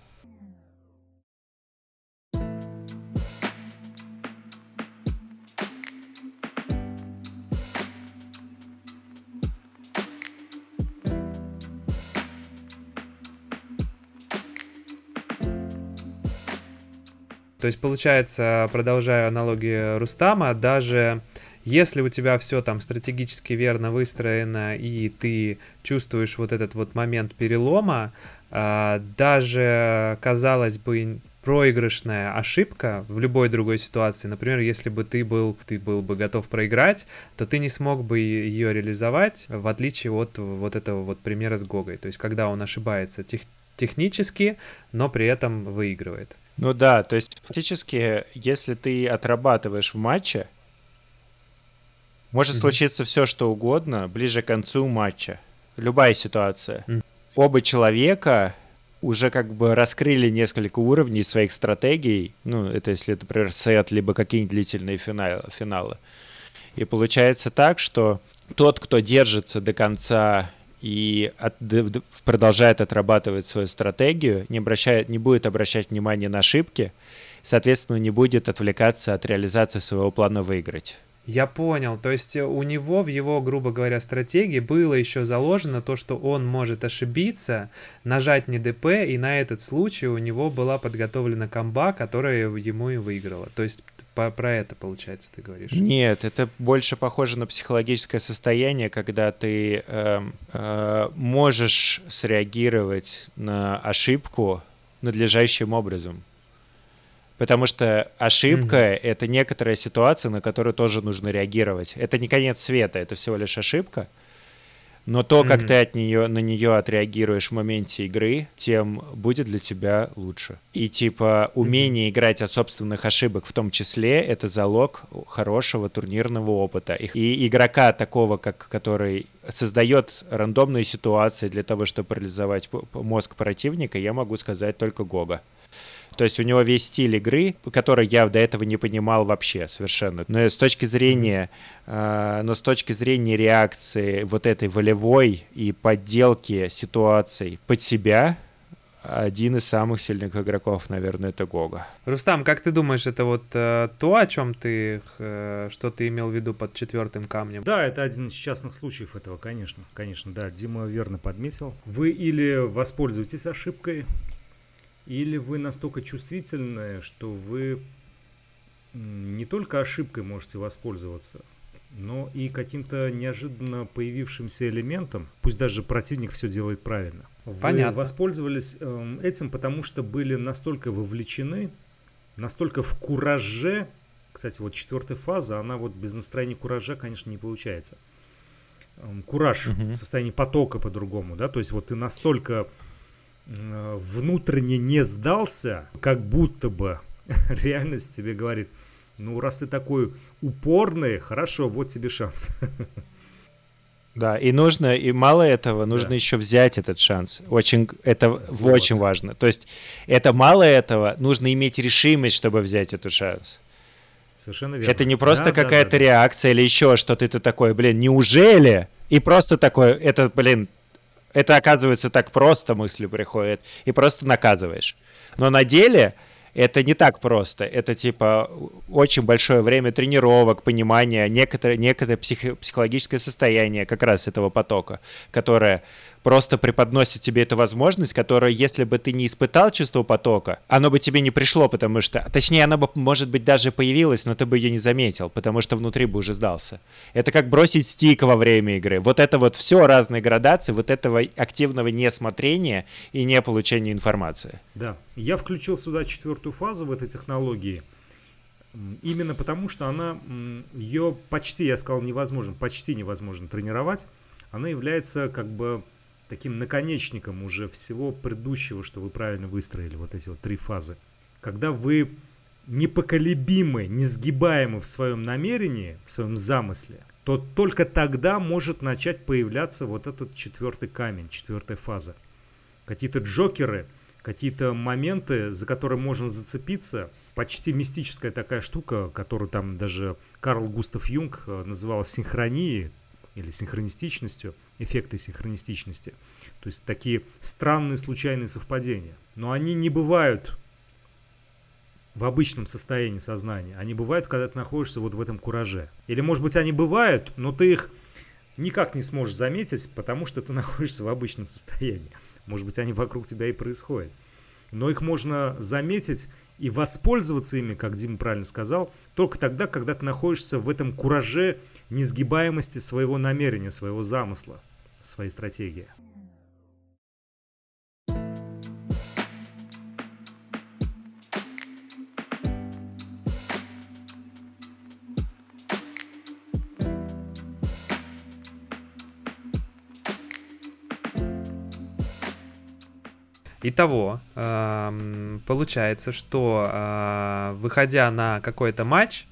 То есть, получается, продолжая аналогию Рустама, даже если у тебя все там стратегически верно выстроено, и ты чувствуешь вот этот вот момент перелома, а, даже, казалось бы, проигрышная ошибка в любой другой ситуации, например, если бы ты был, ты был бы готов проиграть, то ты не смог бы ее реализовать, в отличие от вот этого вот примера с Гогой. То есть, когда он ошибается тех, технически, но при этом выигрывает. Ну да, то есть фактически, если ты отрабатываешь в матче, может mm-hmm. случиться все, что угодно ближе к концу матча. Любая ситуация. Mm-hmm. Оба человека уже как бы раскрыли несколько уровней своих стратегий. Ну, это если, например, сет, либо какие-нибудь длительные финалы. финалы. И получается так, что тот, кто держится до конца и от, продолжает отрабатывать свою стратегию, не, обращает, не будет обращать внимания на ошибки, соответственно, не будет отвлекаться от реализации своего плана выиграть. Я понял. То есть у него в его, грубо говоря, стратегии было еще заложено то, что он может ошибиться, нажать не ДП, и на этот случай у него была подготовлена комба, которая ему и выиграла. То есть по, про это, получается, ты говоришь? Нет, это больше похоже на психологическое состояние, когда ты э, э, можешь среагировать на ошибку надлежащим образом. Потому что ошибка mm-hmm. это некоторая ситуация, на которую тоже нужно реагировать. Это не конец света, это всего лишь ошибка но то, как mm-hmm. ты от нее, на нее отреагируешь в моменте игры, тем будет для тебя лучше. И типа умение mm-hmm. играть от собственных ошибок в том числе, это залог хорошего турнирного опыта. И игрока такого, как который создает рандомные ситуации для того, чтобы парализовать мозг противника, я могу сказать только Гога. То есть у него весь стиль игры, который я до этого не понимал вообще совершенно. Но с точки зрения, э, но с точки зрения реакции вот этой волевой и подделки ситуаций под себя, один из самых сильных игроков, наверное, это Гога. Рустам, как ты думаешь, это вот э, то, о чем ты, э, что ты имел в виду под четвертым камнем? Да, это один из частных случаев этого, конечно, конечно, да. Дима верно подметил. Вы или воспользуетесь ошибкой, или вы настолько чувствительны, что вы не только ошибкой можете воспользоваться, но и каким-то неожиданно появившимся элементом, пусть даже противник все делает правильно. Понятно. Вы воспользовались эм, этим, потому что были настолько вовлечены, настолько в кураже. Кстати, вот четвертая фаза, она вот без настроения куража, конечно, не получается. Эм, кураж угу. в состоянии потока по-другому, да, то есть вот ты настолько внутренне не сдался, как будто бы реальность тебе говорит, ну раз ты такой упорный, хорошо, вот тебе шанс. Да, и нужно, и мало этого, нужно да. еще взять этот шанс. Очень, это вот. очень важно. То есть это мало этого, нужно иметь решимость, чтобы взять этот шанс. Совершенно верно. Это не просто да, какая-то да, да, реакция или еще что-то, ты такой, блин, неужели? И просто такой, это, блин, это оказывается так просто, мысли приходят, и просто наказываешь. Но на деле это не так просто. Это типа очень большое время тренировок, понимания, некоторое, некоторое псих, психологическое состояние как раз этого потока, которое просто преподносит тебе эту возможность, которая, если бы ты не испытал чувство потока, оно бы тебе не пришло, потому что, точнее, оно бы, может быть, даже появилось, но ты бы ее не заметил, потому что внутри бы уже сдался. Это как бросить стик во время игры. Вот это вот все разные градации, вот этого активного несмотрения и не получения информации. Да, я включил сюда четвертую фазу в этой технологии, Именно потому, что она, ее почти, я сказал, невозможно, почти невозможно тренировать. Она является как бы таким наконечником уже всего предыдущего, что вы правильно выстроили, вот эти вот три фазы. Когда вы непоколебимы, несгибаемы в своем намерении, в своем замысле, то только тогда может начать появляться вот этот четвертый камень, четвертая фаза. какие-то джокеры, какие-то моменты, за которые можно зацепиться. Почти мистическая такая штука, которую там даже Карл Густав Юнг э, называл синхронией или синхронистичностью, эффекты синхронистичности. То есть такие странные случайные совпадения. Но они не бывают в обычном состоянии сознания. Они бывают, когда ты находишься вот в этом кураже. Или, может быть, они бывают, но ты их никак не сможешь заметить, потому что ты находишься в обычном состоянии. Может быть, они вокруг тебя и происходят. Но их можно заметить и воспользоваться ими, как Дима правильно сказал, только тогда, когда ты находишься в этом кураже несгибаемости своего намерения, своего замысла, своей стратегии. Итого, получается, что а, выходя на какой-то матч,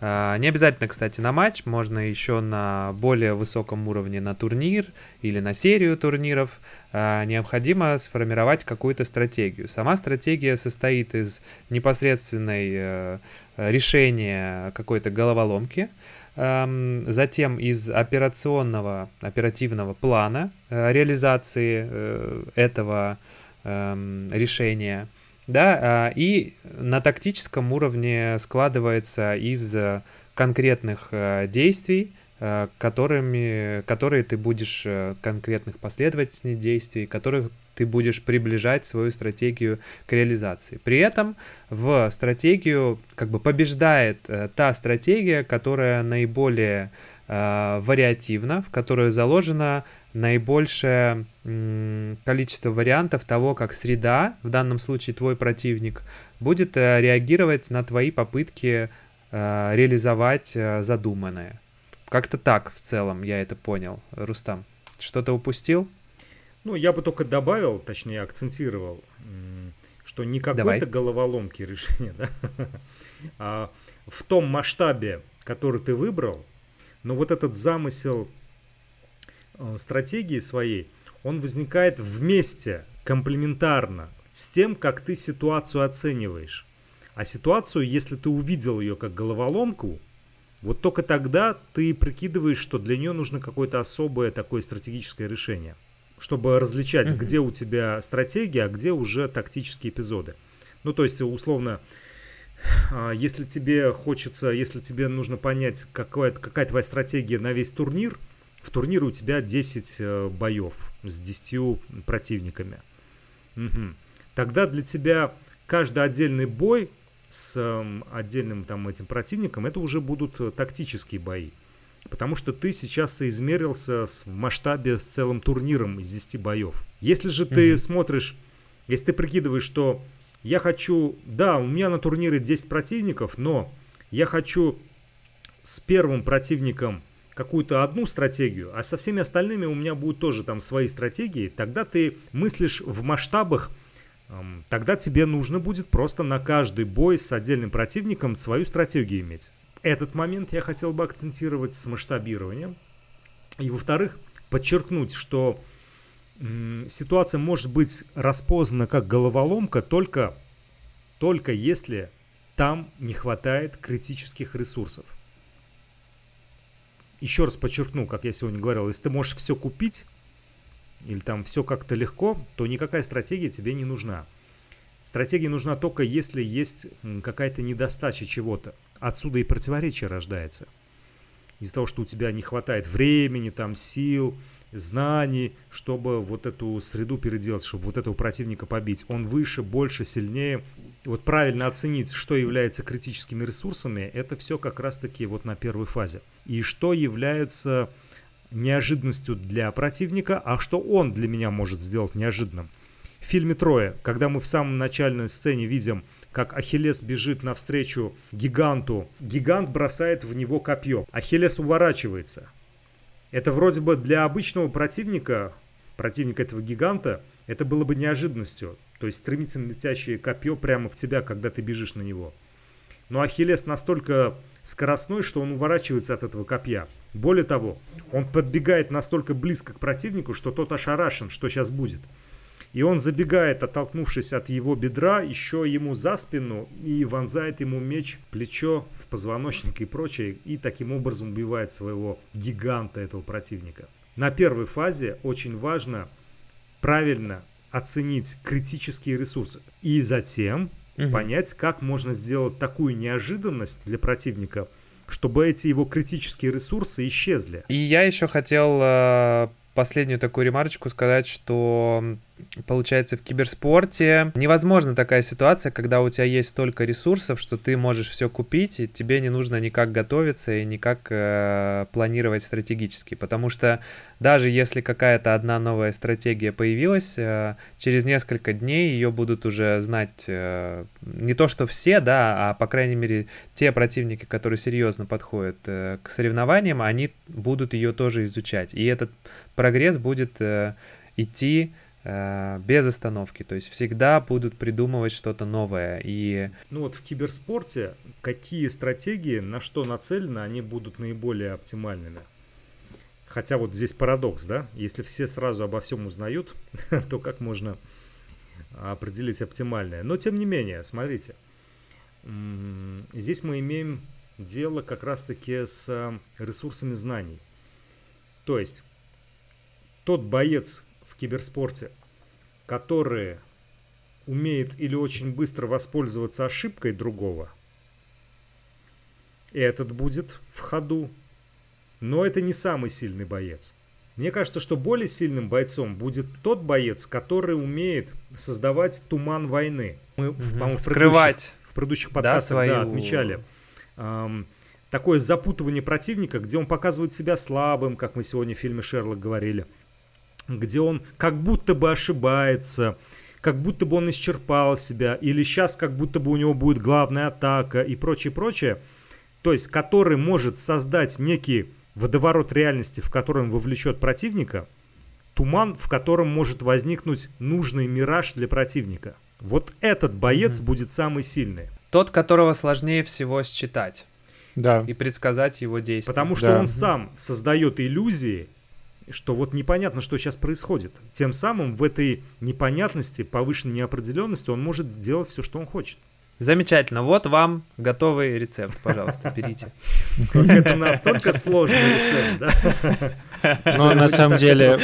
а, не обязательно, кстати, на матч, можно еще на более высоком уровне на турнир или на серию турниров, а, необходимо сформировать какую-то стратегию. Сама стратегия состоит из непосредственной э, решения какой-то головоломки, затем из операционного, оперативного плана э, реализации э, этого Эм, решения, да, а, и на тактическом уровне складывается из э, конкретных э, действий, э, которыми, которые ты будешь, конкретных последовательных действий, которых ты будешь приближать свою стратегию к реализации. При этом в стратегию как бы побеждает та стратегия, которая наиболее э, вариативна, в которой заложена наибольшее количество вариантов того, как среда, в данном случае твой противник, будет э, реагировать на твои попытки э, реализовать э, задуманное. Как-то так в целом я это понял. Рустам, что-то упустил? Ну, я бы только добавил, точнее акцентировал, что не какой-то головоломки решения, да? а в том масштабе, который ты выбрал, но вот этот замысел стратегии своей, он возникает вместе, комплементарно с тем, как ты ситуацию оцениваешь. А ситуацию, если ты увидел ее как головоломку, вот только тогда ты прикидываешь, что для нее нужно какое-то особое такое стратегическое решение, чтобы различать, mm-hmm. где у тебя стратегия, а где уже тактические эпизоды. Ну, то есть, условно, а, если тебе хочется, если тебе нужно понять, какая, какая твоя стратегия на весь турнир – в турнире у тебя 10 э, боев с 10 противниками. Угу. Тогда для тебя каждый отдельный бой с эм, отдельным там этим противником, это уже будут э, тактические бои. Потому что ты сейчас соизмерился в масштабе с целым турниром из 10 боев. Если же ты mm смотришь, если ты прикидываешь, что я хочу, да, у меня на турнире 10 противников, но я хочу с первым противником какую-то одну стратегию, а со всеми остальными у меня будут тоже там свои стратегии, тогда ты мыслишь в масштабах, тогда тебе нужно будет просто на каждый бой с отдельным противником свою стратегию иметь. Этот момент я хотел бы акцентировать с масштабированием. И во-вторых, подчеркнуть, что ситуация может быть распознана как головоломка только, только если там не хватает критических ресурсов еще раз подчеркну, как я сегодня говорил, если ты можешь все купить, или там все как-то легко, то никакая стратегия тебе не нужна. Стратегия нужна только если есть какая-то недостача чего-то. Отсюда и противоречие рождается. Из-за того, что у тебя не хватает времени, там, сил, знаний, чтобы вот эту среду переделать, чтобы вот этого противника побить. Он выше, больше, сильнее, вот правильно оценить, что является критическими ресурсами, это все как раз-таки вот на первой фазе. И что является неожиданностью для противника, а что он для меня может сделать неожиданным. В фильме «Трое», когда мы в самом начальной сцене видим, как Ахиллес бежит навстречу гиганту, гигант бросает в него копье. Ахиллес уворачивается. Это вроде бы для обычного противника, противника этого гиганта, это было бы неожиданностью. То есть стремительно летящее копье прямо в тебя, когда ты бежишь на него. Но Ахиллес настолько скоростной, что он уворачивается от этого копья. Более того, он подбегает настолько близко к противнику, что тот ошарашен, что сейчас будет. И он забегает, оттолкнувшись от его бедра, еще ему за спину и вонзает ему меч плечо, в позвоночник и прочее, и таким образом убивает своего гиганта, этого противника. На первой фазе очень важно правильно оценить критические ресурсы и затем угу. понять, как можно сделать такую неожиданность для противника, чтобы эти его критические ресурсы исчезли. И я еще хотел э, последнюю такую ремарочку сказать, что получается в киберспорте. Невозможна такая ситуация, когда у тебя есть столько ресурсов, что ты можешь все купить, и тебе не нужно никак готовиться и никак э, планировать стратегически, потому что даже если какая-то одна новая стратегия появилась, э, через несколько дней ее будут уже знать э, не то что все, да, а по крайней мере те противники, которые серьезно подходят э, к соревнованиям, они будут ее тоже изучать, и этот прогресс будет э, идти без остановки, то есть всегда будут придумывать что-то новое. И... Ну вот в киберспорте какие стратегии, на что нацелены, они будут наиболее оптимальными? Хотя вот здесь парадокс, да? Если все сразу обо всем узнают, то как можно определить оптимальное? Но тем не менее, смотрите, здесь мы имеем дело как раз-таки с ресурсами знаний. То есть тот боец киберспорте, который умеет или очень быстро воспользоваться ошибкой другого, этот будет в ходу. Но это не самый сильный боец. Мне кажется, что более сильным бойцом будет тот боец, который умеет создавать туман войны. Мы, угу. по-моему, в предыдущих, в предыдущих подкастах да, свою... да, отмечали. Эм, такое запутывание противника, где он показывает себя слабым, как мы сегодня в фильме Шерлок говорили где он как будто бы ошибается, как будто бы он исчерпал себя, или сейчас как будто бы у него будет главная атака и прочее, прочее. То есть, который может создать некий водоворот реальности, в котором вовлечет противника, туман, в котором может возникнуть нужный мираж для противника. Вот этот боец mm-hmm. будет самый сильный. Тот, которого сложнее всего считать. Да. И предсказать его действия. Потому что да. он сам создает иллюзии, что вот непонятно, что сейчас происходит. Тем самым в этой непонятности, повышенной неопределенности он может сделать все, что он хочет. Замечательно. Вот вам готовый рецепт, пожалуйста, берите. Это настолько сложный рецепт, да? Но на самом деле...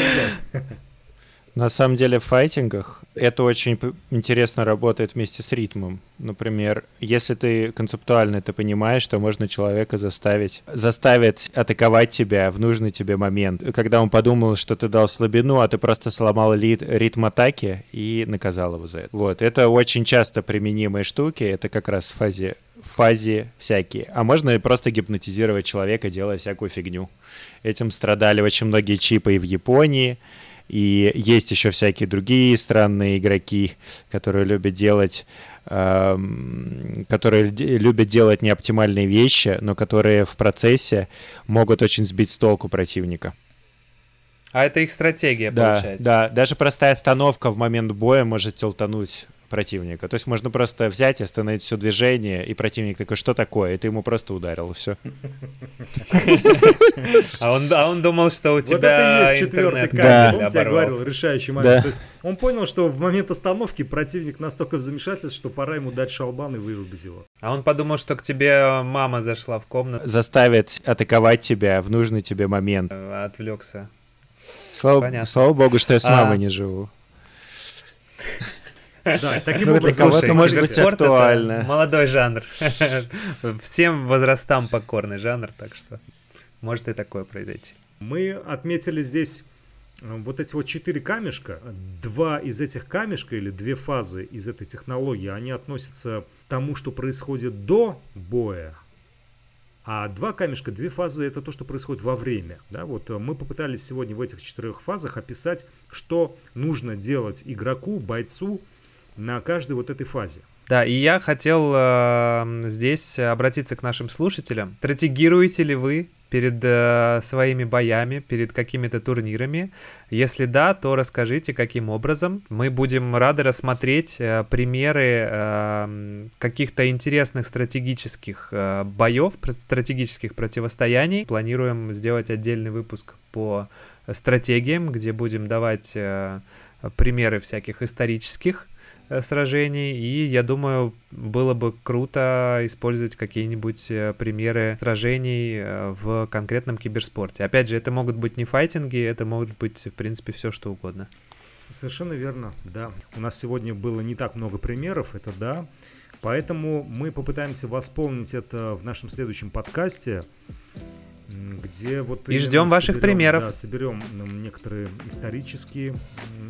На самом деле в файтингах это очень интересно работает вместе с ритмом. Например, если ты концептуально это понимаешь, то можно человека заставить, заставить атаковать тебя в нужный тебе момент. Когда он подумал, что ты дал слабину, а ты просто сломал рит, ритм атаки и наказал его за это. Вот, это очень часто применимые штуки, это как раз в фазе фазе всякие. А можно просто гипнотизировать человека, делая всякую фигню. Этим страдали очень многие чипы и в Японии, и есть еще всякие другие странные игроки, которые любят делать эм, которые любят делать неоптимальные вещи, но которые в процессе могут очень сбить с толку противника. А это их стратегия, да, получается. Да, даже простая остановка в момент боя может телтануть противника. То есть можно просто взять и остановить все движение, и противник такой, что такое? И ты ему просто ударил, и все. А он, а он думал, что у тебя Вот это и есть четвертый камень. Помните, я говорил, решающий момент. То есть он понял, что в момент остановки противник настолько в замешательстве, что пора ему дать шалбан и вырубить его. А он подумал, что к тебе мама зашла в комнату. Заставит атаковать тебя в нужный тебе момент. Отвлекся. Слава, слава богу, что я с мамой а... не живу. Да, таким образом, слушай, может быть актуально. Молодой жанр. Всем возрастам покорный жанр, так что может и такое произойти. Мы отметили здесь э, вот эти вот четыре камешка, два из этих камешка или две фазы из этой технологии, они относятся к тому, что происходит до боя, а два камешка, две фазы это то, что происходит во время. Да, вот э, мы попытались сегодня в этих четырех фазах описать, что нужно делать игроку, бойцу на каждой вот этой фазе. Да, и я хотел э, здесь обратиться к нашим слушателям. Стратегируете ли вы перед э, своими боями, перед какими-то турнирами? Если да, то расскажите, каким образом. Мы будем рады рассмотреть э, примеры э, каких-то интересных стратегических э, боев, стратегических противостояний. Планируем сделать отдельный выпуск по стратегиям, где будем давать... Э, примеры всяких исторических сражений, и я думаю, было бы круто использовать какие-нибудь э, примеры сражений э, в конкретном киберспорте. Опять же, это могут быть не файтинги, это могут быть, в принципе, все что угодно. Совершенно верно, да. У нас сегодня было не так много примеров, это да. Поэтому мы попытаемся восполнить это в нашем следующем подкасте где вот и ждем ваших соберем, примеров. Да, соберем некоторые исторические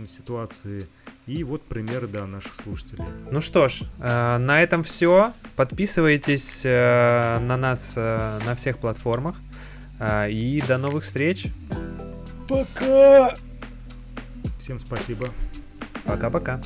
ситуации и вот примеры, да, наших слушателей. Ну что ж, э, на этом все. Подписывайтесь э, на нас э, на всех платформах. И до новых встреч. Пока. Всем спасибо. Пока-пока.